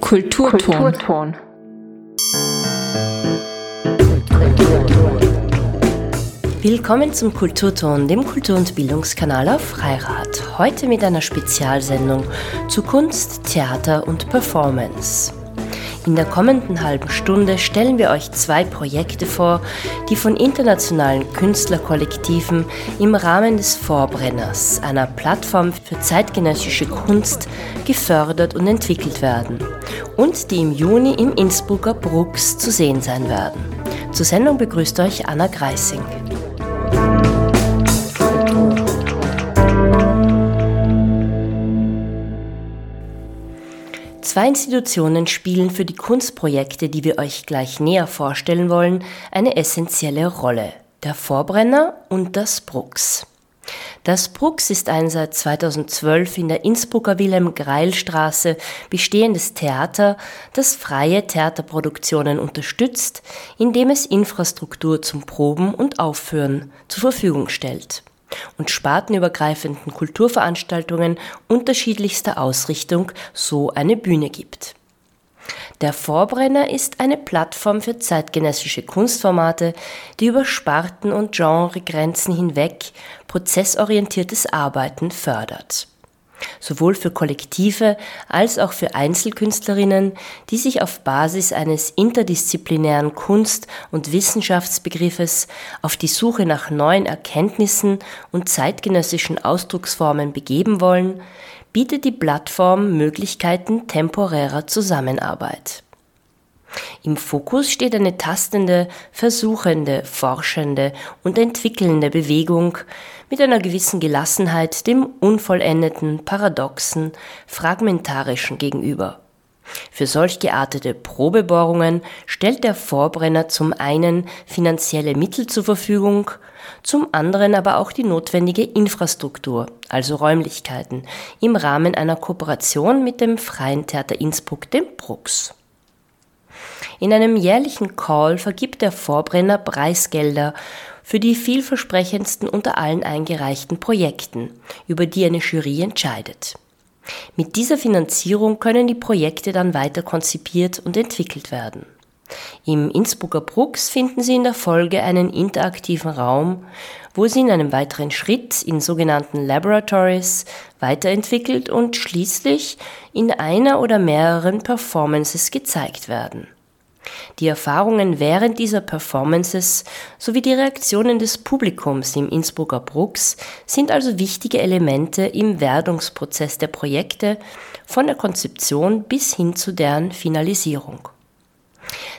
Kulturton. Willkommen zum Kulturton, dem Kultur- und Bildungskanal auf Freirad. Heute mit einer Spezialsendung zu Kunst, Theater und Performance. In der kommenden halben Stunde stellen wir euch zwei Projekte vor, die von internationalen Künstlerkollektiven im Rahmen des Vorbrenners, einer Plattform für zeitgenössische Kunst, gefördert und entwickelt werden und die im Juni im Innsbrucker Brooks zu sehen sein werden. Zur Sendung begrüßt euch Anna Greising. Zwei Institutionen spielen für die Kunstprojekte, die wir euch gleich näher vorstellen wollen, eine essentielle Rolle. Der Vorbrenner und das Brooks. Das Brooks ist ein seit 2012 in der Innsbrucker Wilhelm-Greil-Straße bestehendes Theater, das freie Theaterproduktionen unterstützt, indem es Infrastruktur zum Proben und Aufführen zur Verfügung stellt und spartenübergreifenden Kulturveranstaltungen unterschiedlichster Ausrichtung so eine Bühne gibt. Der Vorbrenner ist eine Plattform für zeitgenössische Kunstformate, die über Sparten und Genregrenzen hinweg prozessorientiertes Arbeiten fördert sowohl für Kollektive als auch für Einzelkünstlerinnen, die sich auf Basis eines interdisziplinären Kunst- und Wissenschaftsbegriffes auf die Suche nach neuen Erkenntnissen und zeitgenössischen Ausdrucksformen begeben wollen, bietet die Plattform Möglichkeiten temporärer Zusammenarbeit. Im Fokus steht eine tastende, versuchende, forschende und entwickelnde Bewegung mit einer gewissen Gelassenheit dem unvollendeten, paradoxen, fragmentarischen gegenüber. Für solch geartete Probebohrungen stellt der Vorbrenner zum einen finanzielle Mittel zur Verfügung, zum anderen aber auch die notwendige Infrastruktur, also Räumlichkeiten, im Rahmen einer Kooperation mit dem Freien Theater Innsbruck, dem Brux. In einem jährlichen Call vergibt der Vorbrenner Preisgelder für die vielversprechendsten unter allen eingereichten Projekten, über die eine Jury entscheidet. Mit dieser Finanzierung können die Projekte dann weiter konzipiert und entwickelt werden. Im Innsbrucker Brooks finden Sie in der Folge einen interaktiven Raum, wo sie in einem weiteren Schritt in sogenannten Laboratories weiterentwickelt und schließlich in einer oder mehreren Performances gezeigt werden. Die Erfahrungen während dieser Performances sowie die Reaktionen des Publikums im Innsbrucker Brooks sind also wichtige Elemente im Werdungsprozess der Projekte von der Konzeption bis hin zu deren Finalisierung.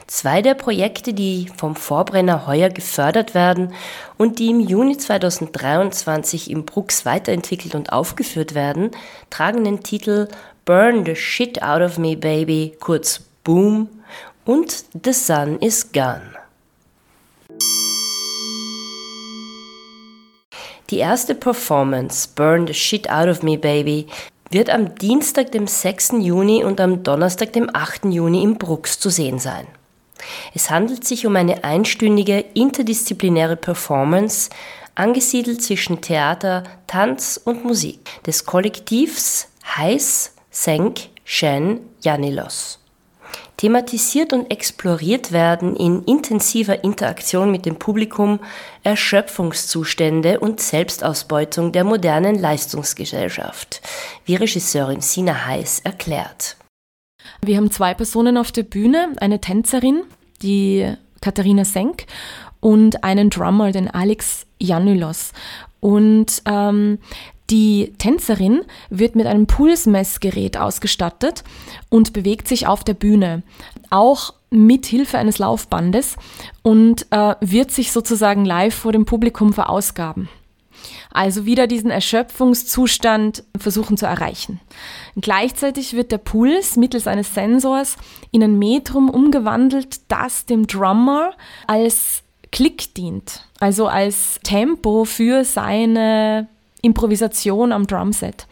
Zwei der Projekte, die vom Vorbrenner heuer gefördert werden und die im Juni 2023 im Brooks weiterentwickelt und aufgeführt werden, tragen den Titel Burn the Shit Out of Me Baby, kurz Boom und The Sun is Gone. Die erste Performance, Burn the Shit Out of Me Baby, wird am Dienstag, dem 6. Juni und am Donnerstag, dem 8. Juni im Brooks zu sehen sein. Es handelt sich um eine einstündige interdisziplinäre Performance, angesiedelt zwischen Theater, Tanz und Musik, des Kollektivs Heiß Senk Shen Janilos thematisiert und exploriert werden in intensiver Interaktion mit dem Publikum Erschöpfungszustände und Selbstausbeutung der modernen Leistungsgesellschaft, wie Regisseurin Sina Heiß erklärt. Wir haben zwei Personen auf der Bühne, eine Tänzerin, die Katharina Senk, und einen Drummer, den Alex Janulos. Und ähm, die Tänzerin wird mit einem Pulsmessgerät ausgestattet und bewegt sich auf der Bühne, auch mit Hilfe eines Laufbandes und äh, wird sich sozusagen live vor dem Publikum verausgaben. Also wieder diesen Erschöpfungszustand versuchen zu erreichen. Gleichzeitig wird der Puls mittels eines Sensors in ein Metrum umgewandelt, das dem Drummer als Klick dient, also als Tempo für seine Improvisation am Drumset.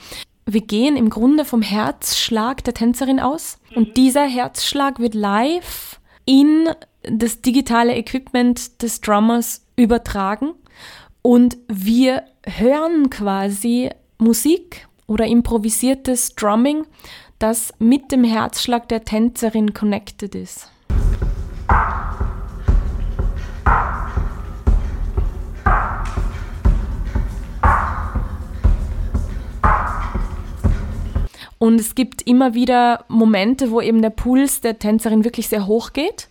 Wir gehen im Grunde vom Herzschlag der Tänzerin aus und dieser Herzschlag wird live in das digitale Equipment des Drummers übertragen und wir hören quasi Musik oder improvisiertes Drumming, das mit dem Herzschlag der Tänzerin connected ist. Und es gibt immer wieder Momente, wo eben der Puls der Tänzerin wirklich sehr hoch geht.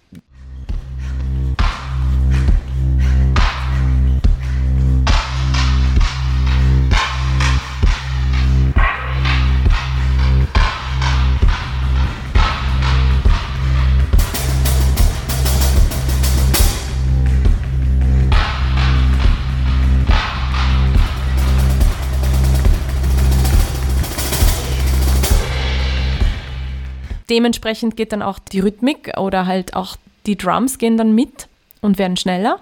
Dementsprechend geht dann auch die Rhythmik oder halt auch die Drums gehen dann mit und werden schneller.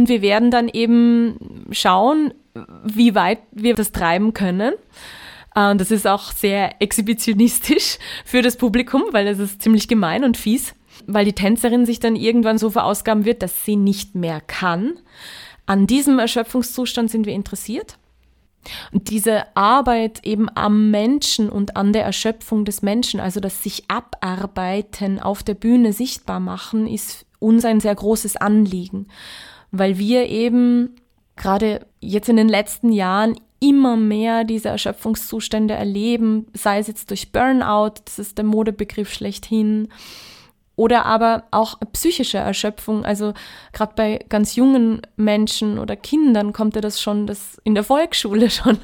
Und wir werden dann eben schauen, wie weit wir das treiben können. Und das ist auch sehr exhibitionistisch für das Publikum, weil es ist ziemlich gemein und fies, weil die Tänzerin sich dann irgendwann so verausgaben wird, dass sie nicht mehr kann. An diesem Erschöpfungszustand sind wir interessiert. Und diese Arbeit eben am Menschen und an der Erschöpfung des Menschen, also das sich abarbeiten, auf der Bühne sichtbar machen, ist uns ein sehr großes Anliegen weil wir eben gerade jetzt in den letzten Jahren immer mehr diese Erschöpfungszustände erleben, sei es jetzt durch Burnout, das ist der Modebegriff schlechthin, oder aber auch psychische Erschöpfung. Also gerade bei ganz jungen Menschen oder Kindern kommt ja das schon, dass in der Volksschule schon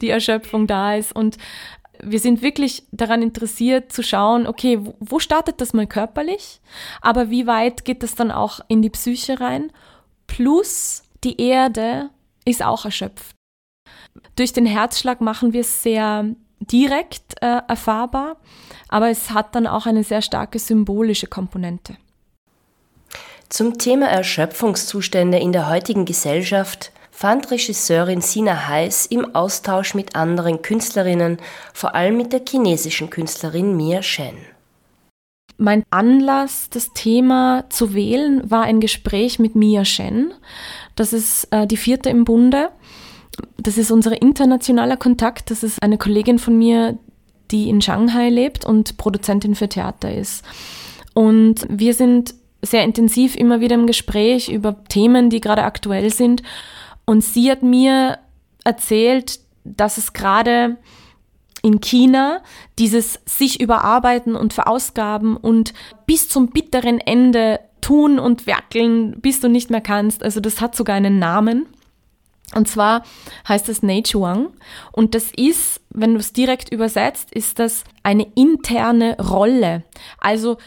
die Erschöpfung da ist. Und wir sind wirklich daran interessiert zu schauen, okay, wo startet das mal körperlich, aber wie weit geht das dann auch in die Psyche rein plus die Erde ist auch erschöpft. Durch den Herzschlag machen wir es sehr direkt äh, erfahrbar, aber es hat dann auch eine sehr starke symbolische Komponente. Zum Thema Erschöpfungszustände in der heutigen Gesellschaft fand Regisseurin Sina Heiß im Austausch mit anderen Künstlerinnen, vor allem mit der chinesischen Künstlerin Mia Shen. Mein Anlass, das Thema zu wählen, war ein Gespräch mit Mia Shen. Das ist äh, die vierte im Bunde. Das ist unser internationaler Kontakt. Das ist eine Kollegin von mir, die in Shanghai lebt und Produzentin für Theater ist. Und wir sind sehr intensiv immer wieder im Gespräch über Themen, die gerade aktuell sind. Und sie hat mir erzählt, dass es gerade in China dieses sich überarbeiten und verausgaben und bis zum bitteren Ende tun und werkeln, bis du nicht mehr kannst. Also das hat sogar einen Namen. Und zwar heißt das Neichuang. Und das ist, wenn du es direkt übersetzt, ist das eine interne Rolle. Also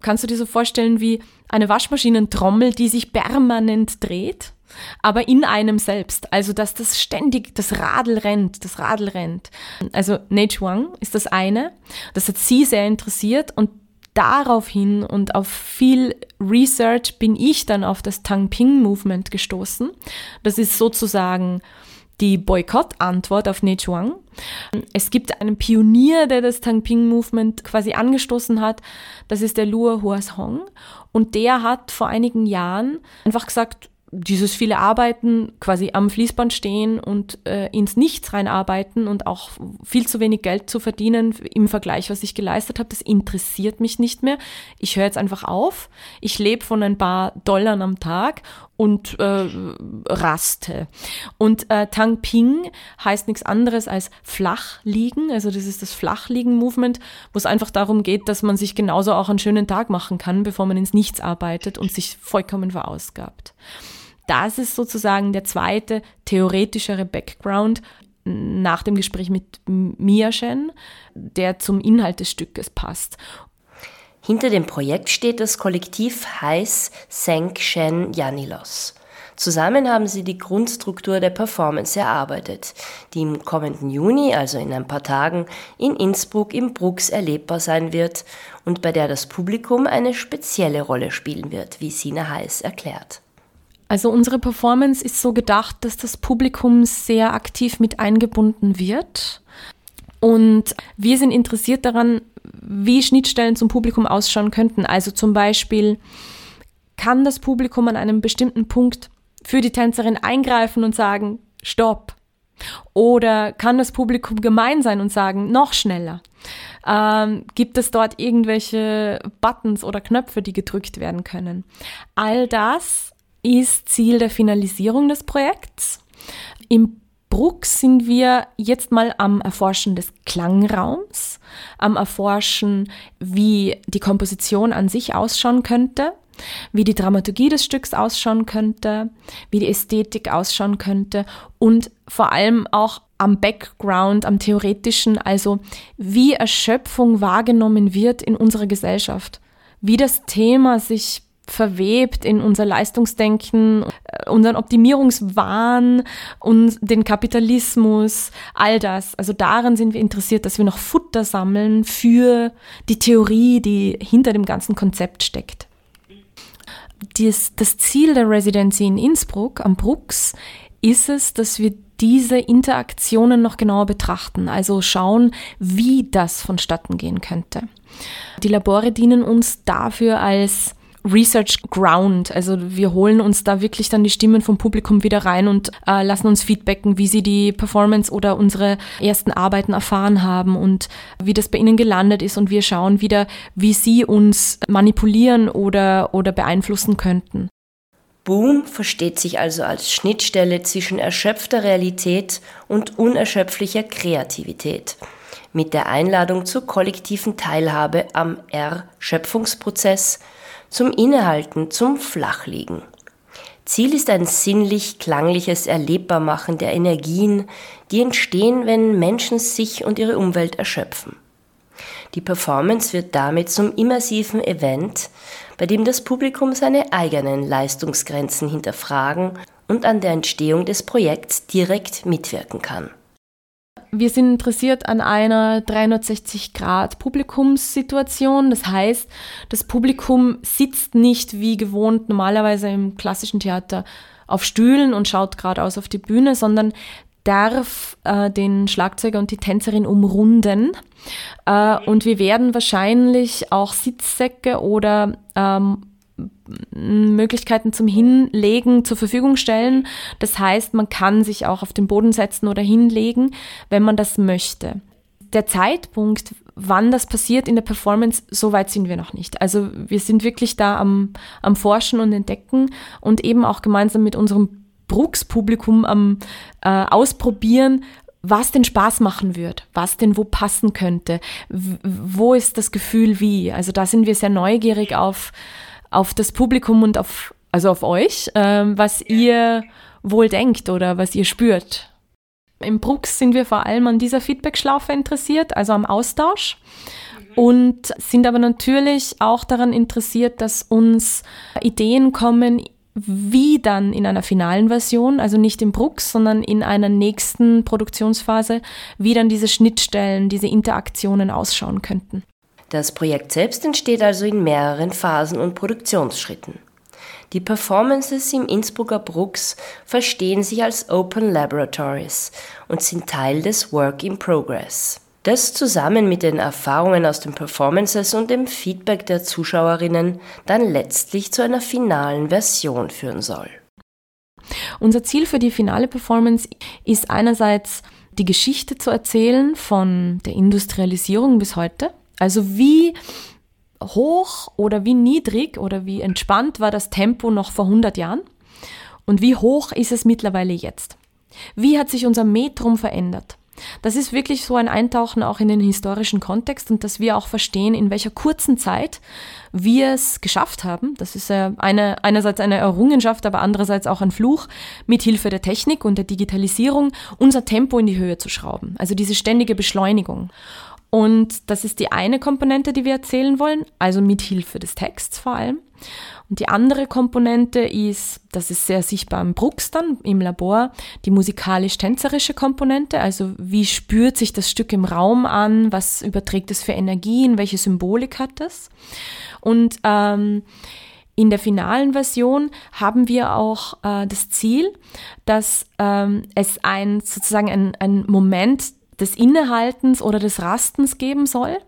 kannst du dir so vorstellen wie eine Waschmaschinentrommel, die sich permanent dreht aber in einem selbst. Also, dass das ständig, das Radl rennt, das Radl rennt. Also, Neichuang ist das eine. Das hat sie sehr interessiert und daraufhin und auf viel Research bin ich dann auf das Tangping-Movement gestoßen. Das ist sozusagen die Boykott-Antwort auf Neichuang. Es gibt einen Pionier, der das Tangping-Movement quasi angestoßen hat. Das ist der Luo Huashong. Und der hat vor einigen Jahren einfach gesagt, dieses viele Arbeiten, quasi am Fließband stehen und äh, ins Nichts reinarbeiten und auch viel zu wenig Geld zu verdienen im Vergleich, was ich geleistet habe, das interessiert mich nicht mehr. Ich höre jetzt einfach auf. Ich lebe von ein paar Dollar am Tag und äh, raste. Und äh, Tang Ping heißt nichts anderes als flach liegen. Also das ist das Flachliegen-Movement, wo es einfach darum geht, dass man sich genauso auch einen schönen Tag machen kann, bevor man ins Nichts arbeitet und sich vollkommen verausgabt das ist sozusagen der zweite theoretischere Background nach dem Gespräch mit Miaschen, der zum Inhalt des Stückes passt. Hinter dem Projekt steht das Kollektiv Heiß Senk Shen Janilos. Zusammen haben sie die Grundstruktur der Performance erarbeitet, die im kommenden Juni, also in ein paar Tagen, in Innsbruck im Brooks erlebbar sein wird und bei der das Publikum eine spezielle Rolle spielen wird, wie Sina Heiß erklärt. Also unsere Performance ist so gedacht, dass das Publikum sehr aktiv mit eingebunden wird. Und wir sind interessiert daran, wie Schnittstellen zum Publikum ausschauen könnten. Also zum Beispiel, kann das Publikum an einem bestimmten Punkt für die Tänzerin eingreifen und sagen, stopp. Oder kann das Publikum gemein sein und sagen, noch schneller? Ähm, gibt es dort irgendwelche Buttons oder Knöpfe, die gedrückt werden können? All das ist Ziel der Finalisierung des Projekts. Im Bruck sind wir jetzt mal am Erforschen des Klangraums, am Erforschen, wie die Komposition an sich ausschauen könnte wie die Dramaturgie des Stücks ausschauen könnte, wie die Ästhetik ausschauen könnte und vor allem auch am Background, am theoretischen, also wie Erschöpfung wahrgenommen wird in unserer Gesellschaft, wie das Thema sich verwebt in unser Leistungsdenken, äh, unseren Optimierungswahn und den Kapitalismus, all das. Also daran sind wir interessiert, dass wir noch Futter sammeln für die Theorie, die hinter dem ganzen Konzept steckt dies, das Ziel der Residency in Innsbruck am Brooks ist es, dass wir diese Interaktionen noch genauer betrachten, also schauen, wie das vonstatten gehen könnte. Die Labore dienen uns dafür als Research Ground. Also wir holen uns da wirklich dann die Stimmen vom Publikum wieder rein und äh, lassen uns feedbacken, wie sie die Performance oder unsere ersten Arbeiten erfahren haben und wie das bei ihnen gelandet ist und wir schauen wieder, wie sie uns manipulieren oder, oder beeinflussen könnten. Boom versteht sich also als Schnittstelle zwischen erschöpfter Realität und unerschöpflicher Kreativität mit der Einladung zur kollektiven Teilhabe am R-Schöpfungsprozess zum Innehalten, zum Flachliegen. Ziel ist ein sinnlich-klangliches Erlebbarmachen der Energien, die entstehen, wenn Menschen sich und ihre Umwelt erschöpfen. Die Performance wird damit zum immersiven Event, bei dem das Publikum seine eigenen Leistungsgrenzen hinterfragen und an der Entstehung des Projekts direkt mitwirken kann wir sind interessiert an einer 360-Grad-Publikumssituation. Das heißt, das Publikum sitzt nicht wie gewohnt normalerweise im klassischen Theater auf Stühlen und schaut geradeaus auf die Bühne, sondern darf äh, den Schlagzeuger und die Tänzerin umrunden. Äh, und wir werden wahrscheinlich auch Sitzsäcke oder ähm, Möglichkeiten zum Hinlegen zur Verfügung stellen. Das heißt, man kann sich auch auf den Boden setzen oder hinlegen, wenn man das möchte. Der Zeitpunkt, wann das passiert in der Performance, so weit sind wir noch nicht. Also wir sind wirklich da am, am Forschen und Entdecken und eben auch gemeinsam mit unserem Brooks-Publikum am äh, Ausprobieren, was den Spaß machen wird, was denn wo passen könnte, wo ist das Gefühl wie. Also da sind wir sehr neugierig auf, auf das Publikum und auf, also auf euch, ähm, was ihr wohl denkt oder was ihr spürt. Im Brooks sind wir vor allem an dieser Feedback-Schlaufe interessiert, also am Austausch. Und sind aber natürlich auch daran interessiert, dass uns Ideen kommen, wie dann in einer finalen Version, also nicht im Brooks, sondern in einer nächsten Produktionsphase, wie dann diese Schnittstellen, diese Interaktionen ausschauen könnten. Das Projekt selbst entsteht also in mehreren Phasen und Produktionsschritten. Die Performances im Innsbrucker Brooks verstehen sich als Open Laboratories und sind Teil des Work in Progress. Das zusammen mit den Erfahrungen aus den Performances und dem Feedback der Zuschauerinnen dann letztlich zu einer finalen Version führen soll. Unser Ziel für die finale Performance ist einerseits die Geschichte zu erzählen von der Industrialisierung bis heute also wie hoch oder wie niedrig oder wie entspannt war das Tempo noch vor 100 Jahren und wie hoch ist es mittlerweile jetzt? Wie hat sich unser Metrum verändert? Das ist wirklich so ein Eintauchen auch in den historischen Kontext und dass wir auch verstehen, in welcher kurzen Zeit wir es geschafft haben. Das ist eine, einerseits eine Errungenschaft, aber andererseits auch ein Fluch, mit Hilfe der Technik und der Digitalisierung unser Tempo in die Höhe zu schrauben. Also diese ständige Beschleunigung. Und das ist die eine Komponente, die wir erzählen wollen, also mit Hilfe des Texts vor allem. Und die andere Komponente ist, das ist sehr sichtbar im Brooks dann im Labor, die musikalisch-tänzerische Komponente. Also wie spürt sich das Stück im Raum an? Was überträgt es für Energien? Welche Symbolik hat es? Und ähm, in der finalen Version haben wir auch äh, das Ziel, dass ähm, es ein sozusagen ein, ein Moment des Innehaltens oder des Rastens geben soll,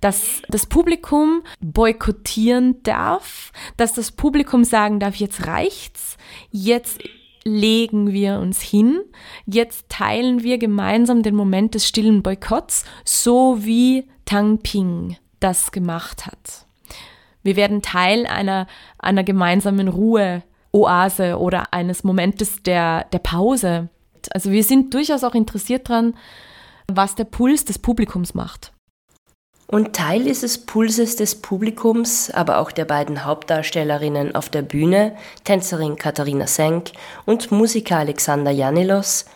dass das Publikum boykottieren darf, dass das Publikum sagen darf, jetzt reicht's, jetzt legen wir uns hin, jetzt teilen wir gemeinsam den Moment des stillen Boykotts, so wie Tang Ping das gemacht hat. Wir werden Teil einer, einer gemeinsamen Ruhe-Oase oder eines Momentes der, der Pause. Also wir sind durchaus auch interessiert daran, was der Puls des Publikums macht. Und Teil dieses Pulses des Publikums, aber auch der beiden Hauptdarstellerinnen auf der Bühne, Tänzerin Katharina Senk und Musiker Alexander Janilos,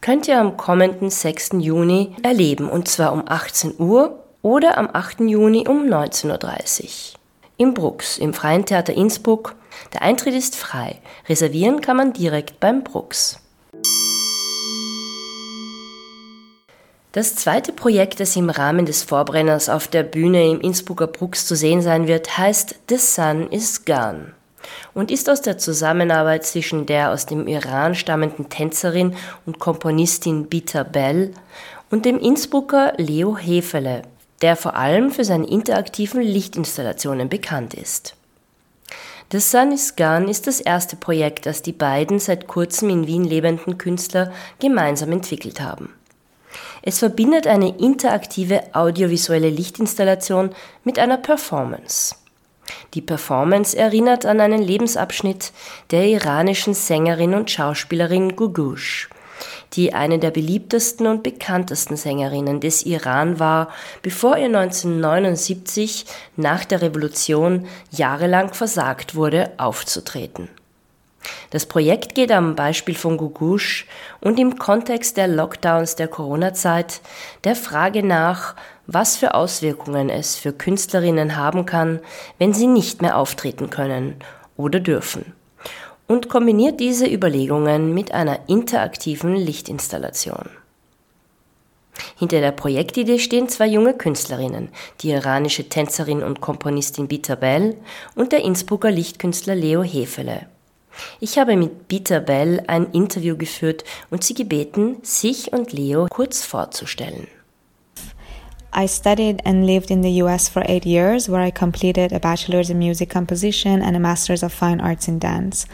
könnt ihr am kommenden 6. Juni erleben, und zwar um 18 Uhr oder am 8. Juni um 19.30 Uhr. Im Brux, im Freien Theater Innsbruck. Der Eintritt ist frei. Reservieren kann man direkt beim Brux. Das zweite Projekt, das im Rahmen des Vorbrenners auf der Bühne im Innsbrucker Brux zu sehen sein wird, heißt The Sun is Gone und ist aus der Zusammenarbeit zwischen der aus dem Iran stammenden Tänzerin und Komponistin Bita Bell und dem Innsbrucker Leo Hefele, der vor allem für seine interaktiven Lichtinstallationen bekannt ist. The Sun is Gone ist das erste Projekt, das die beiden seit kurzem in Wien lebenden Künstler gemeinsam entwickelt haben. Es verbindet eine interaktive audiovisuelle Lichtinstallation mit einer Performance. Die Performance erinnert an einen Lebensabschnitt der iranischen Sängerin und Schauspielerin Gugush, die eine der beliebtesten und bekanntesten Sängerinnen des Iran war, bevor ihr 1979 nach der Revolution jahrelang versagt wurde, aufzutreten. Das Projekt geht am Beispiel von Gugush und im Kontext der Lockdowns der Corona-Zeit der Frage nach, was für Auswirkungen es für Künstlerinnen haben kann, wenn sie nicht mehr auftreten können oder dürfen. Und kombiniert diese Überlegungen mit einer interaktiven Lichtinstallation. Hinter der Projektidee stehen zwei junge Künstlerinnen, die iranische Tänzerin und Komponistin Bita Bell und der Innsbrucker Lichtkünstler Leo Hefele. Ich habe mit Peter Bell ein Interview geführt und sie gebeten, sich und Leo kurz vorzustellen. I studied and lived in the US for eight years, where I completed a bachelor's in music composition and a master's of fine arts in dance.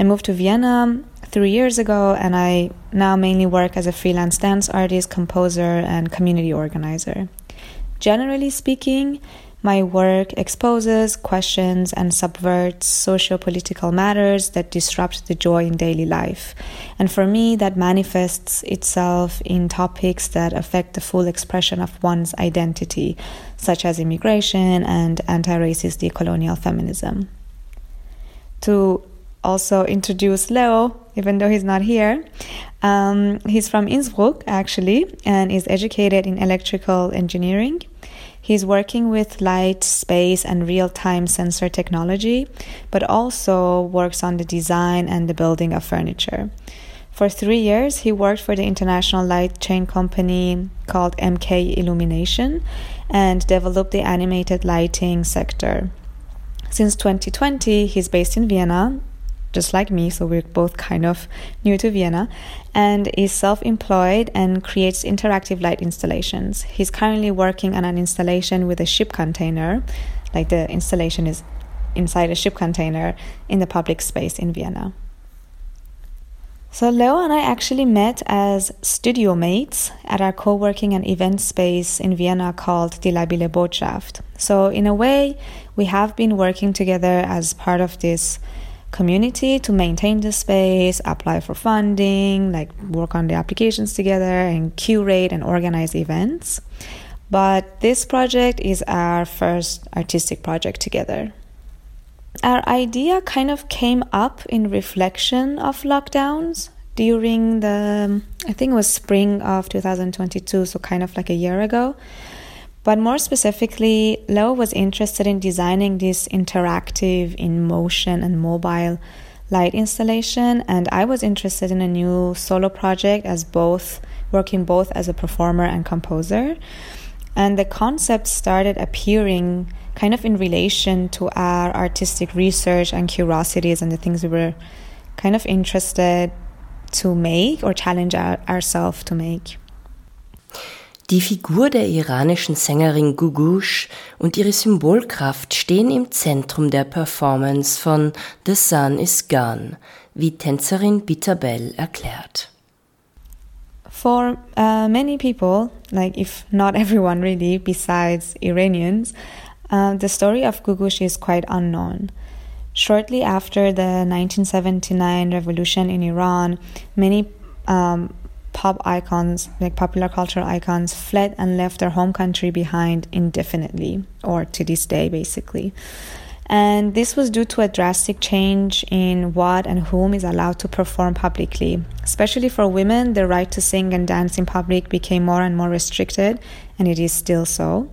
I moved to Vienna three years ago, and I now mainly work as a freelance dance artist, composer, and community organizer. Generally speaking, my work exposes, questions, and subverts socio political matters that disrupt the joy in daily life. And for me, that manifests itself in topics that affect the full expression of one's identity, such as immigration and anti racist decolonial feminism. To also introduce Leo, even though he's not here. Um, he's from Innsbruck, actually, and is educated in electrical engineering. He's working with light, space, and real time sensor technology, but also works on the design and the building of furniture. For three years, he worked for the international light chain company called MK Illumination and developed the animated lighting sector. Since 2020, he's based in Vienna just like me, so we're both kind of new to Vienna, and is self employed and creates interactive light installations. He's currently working on an installation with a ship container, like the installation is inside a ship container in the public space in Vienna. So, Leo and I actually met as studio mates at our co working and event space in Vienna called Die Labile Botschaft. So, in a way, we have been working together as part of this community to maintain the space, apply for funding, like work on the applications together, and curate and organize events. But this project is our first artistic project together. Our idea kind of came up in reflection of lockdowns during the, I think it was spring of 2022, so kind of like a year ago. But more specifically, Leo was interested in designing this interactive, in motion, and mobile light installation, and I was interested in a new solo project as both working both as a performer and composer. And the concept started appearing kind of in relation to our artistic research and curiosities and the things we were kind of interested to make or challenge our, ourselves to make. Die Figur der iranischen Sängerin Gugush und ihre Symbolkraft stehen im Zentrum der Performance von The Sun is Gone, wie Tänzerin Bitabel erklärt. For uh, many people, like if not everyone really, besides Iranians, uh, the story of Gugush is quite unknown. Shortly after the 1979 revolution in Iran, many um, pop icons, like popular cultural icons, fled and left their home country behind indefinitely, or to this day, basically. And this was due to a drastic change in what and whom is allowed to perform publicly. Especially for women, the right to sing and dance in public became more and more restricted, and it is still so.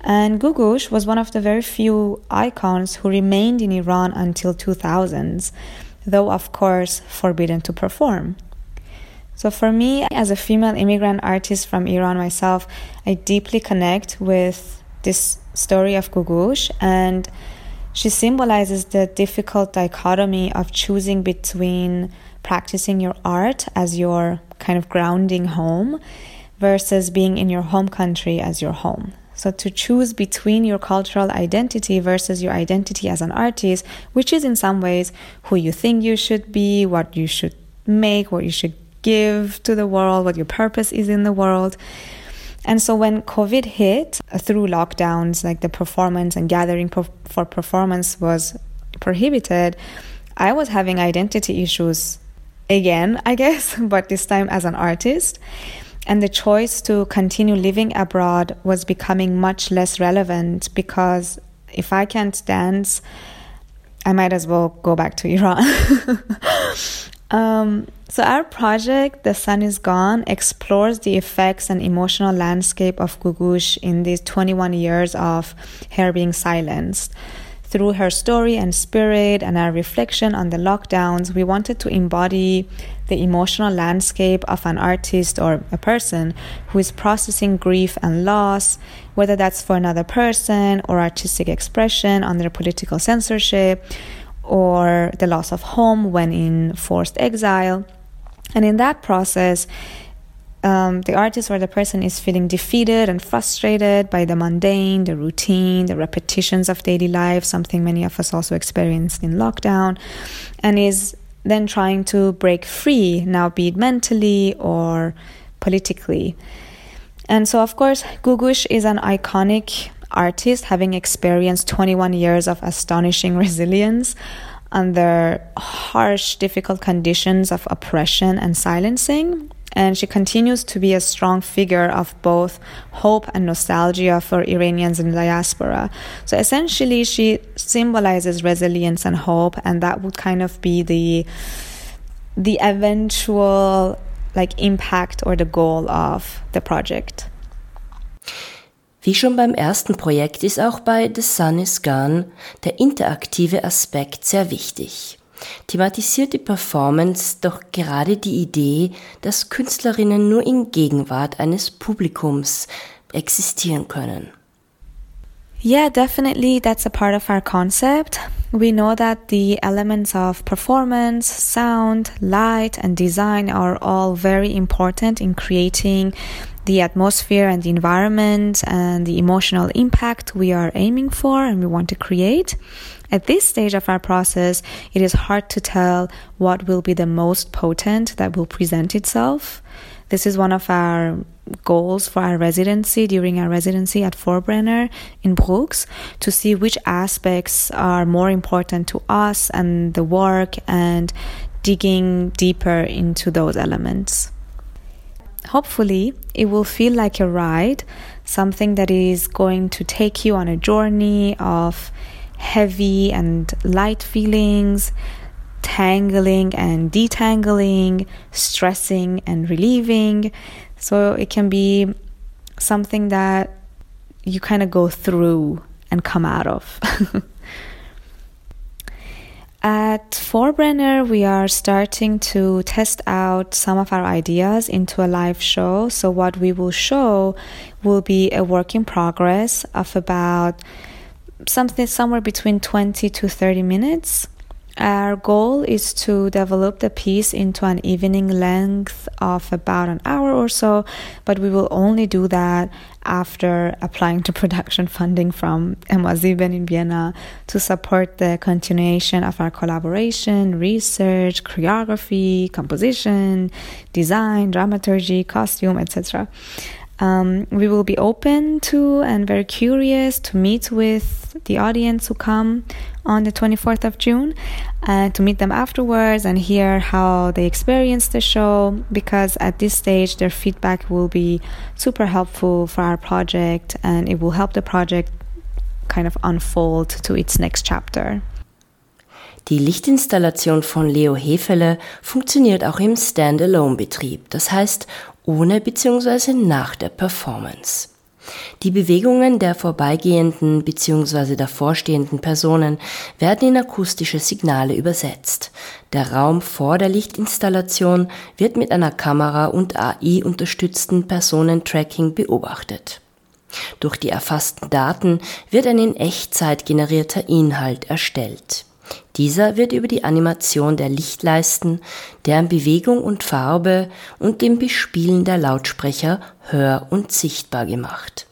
And Gugush was one of the very few icons who remained in Iran until 2000s, though of course forbidden to perform. So for me, as a female immigrant artist from Iran myself, I deeply connect with this story of Gugush and she symbolizes the difficult dichotomy of choosing between practicing your art as your kind of grounding home versus being in your home country as your home. So, to choose between your cultural identity versus your identity as an artist, which is in some ways who you think you should be, what you should make, what you should give to the world, what your purpose is in the world. And so when COVID hit uh, through lockdowns, like the performance and gathering for performance was prohibited, I was having identity issues again, I guess, but this time as an artist. And the choice to continue living abroad was becoming much less relevant because if I can't dance, I might as well go back to Iran. Um, so, our project, The Sun is Gone, explores the effects and emotional landscape of Gugush in these 21 years of her being silenced. Through her story and spirit and our reflection on the lockdowns, we wanted to embody the emotional landscape of an artist or a person who is processing grief and loss, whether that's for another person or artistic expression under political censorship or the loss of home when in forced exile. And in that process, um, the artist or the person is feeling defeated and frustrated by the mundane, the routine, the repetitions of daily life, something many of us also experienced in lockdown, and is then trying to break free, now be it mentally or politically. And so, of course, Gugush is an iconic artist having experienced 21 years of astonishing resilience under harsh, difficult conditions of oppression and silencing. And she continues to be a strong figure of both hope and nostalgia for Iranians in diaspora. So essentially, she symbolizes resilience and hope, and that would kind of be the the eventual like impact or the goal of the project. Wie schon beim ersten Projekt ist auch bei The Sun is Gone der interaktive Aspekt sehr wichtig. Thematisiert die Performance doch gerade die Idee, dass Künstlerinnen nur in Gegenwart eines Publikums existieren können. Yeah, definitely that's a part of our concept. We know that the elements of performance, sound, light, and design are all very important in creating the atmosphere and the environment and the emotional impact we are aiming for and we want to create. At this stage of our process, it is hard to tell what will be the most potent that will present itself. This is one of our goals for our residency during our residency at Forbrenner in Brooks to see which aspects are more important to us and the work and digging deeper into those elements. Hopefully, it will feel like a ride, something that is going to take you on a journey of heavy and light feelings, tangling and detangling, stressing and relieving. So it can be something that you kind of go through and come out of. At Forbrenner, we are starting to test out some of our ideas into a live show. So, what we will show will be a work in progress of about something somewhere between 20 to 30 minutes. Our goal is to develop the piece into an evening length of about an hour or so, but we will only do that after applying to production funding from MA7 in Vienna to support the continuation of our collaboration, research, choreography, composition, design, dramaturgy, costume, etc. Um, we will be open to and very curious to meet with the audience who come on the 24th of June and to meet them afterwards and hear how they experienced the show because at this stage their feedback will be super helpful for our project and it will help the project kind of unfold to its next chapter. Die Lichtinstallation von Leo Hefele funktioniert auch im Standalone-Betrieb, das heißt ohne bzw. nach der Performance. Die Bewegungen der vorbeigehenden bzw. davorstehenden Personen werden in akustische Signale übersetzt. Der Raum vor der Lichtinstallation wird mit einer Kamera und AI unterstützten Personentracking beobachtet. Durch die erfassten Daten wird ein in Echtzeit generierter Inhalt erstellt. Dieser wird über die Animation der Lichtleisten, deren Bewegung und Farbe und dem Bespielen der Lautsprecher hör- und sichtbar gemacht.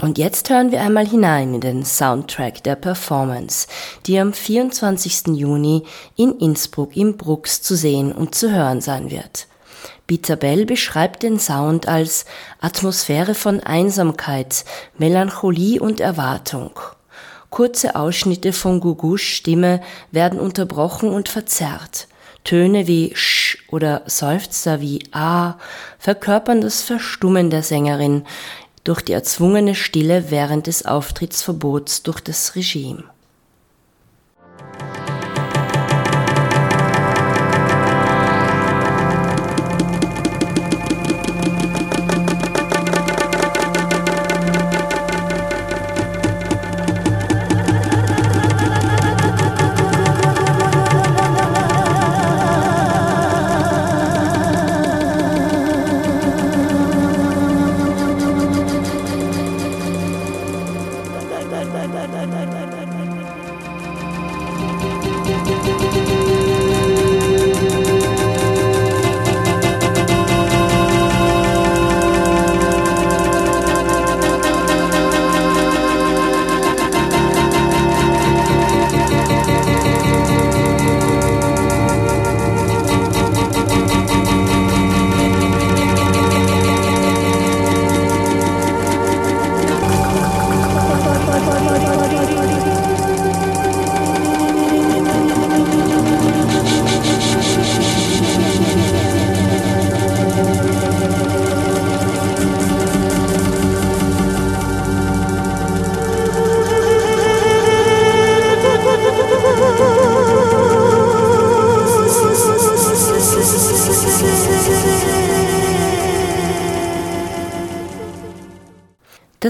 Und jetzt hören wir einmal hinein in den Soundtrack der Performance, die am 24. Juni in Innsbruck im Brux zu sehen und zu hören sein wird. Bell beschreibt den Sound als Atmosphäre von Einsamkeit, Melancholie und Erwartung. Kurze Ausschnitte von Gugus Stimme werden unterbrochen und verzerrt. Töne wie Sch oder Seufzer wie A verkörpern das Verstummen der Sängerin durch die erzwungene Stille während des Auftrittsverbots durch das Regime.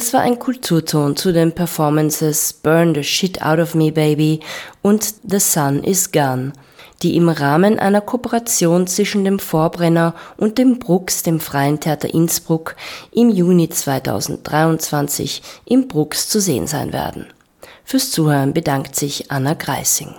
Das war ein Kulturton zu den Performances Burn the Shit Out of Me Baby und The Sun is Gone, die im Rahmen einer Kooperation zwischen dem Vorbrenner und dem Brux, dem Freien Theater Innsbruck, im Juni 2023 im Brux zu sehen sein werden. Fürs Zuhören bedankt sich Anna Greising.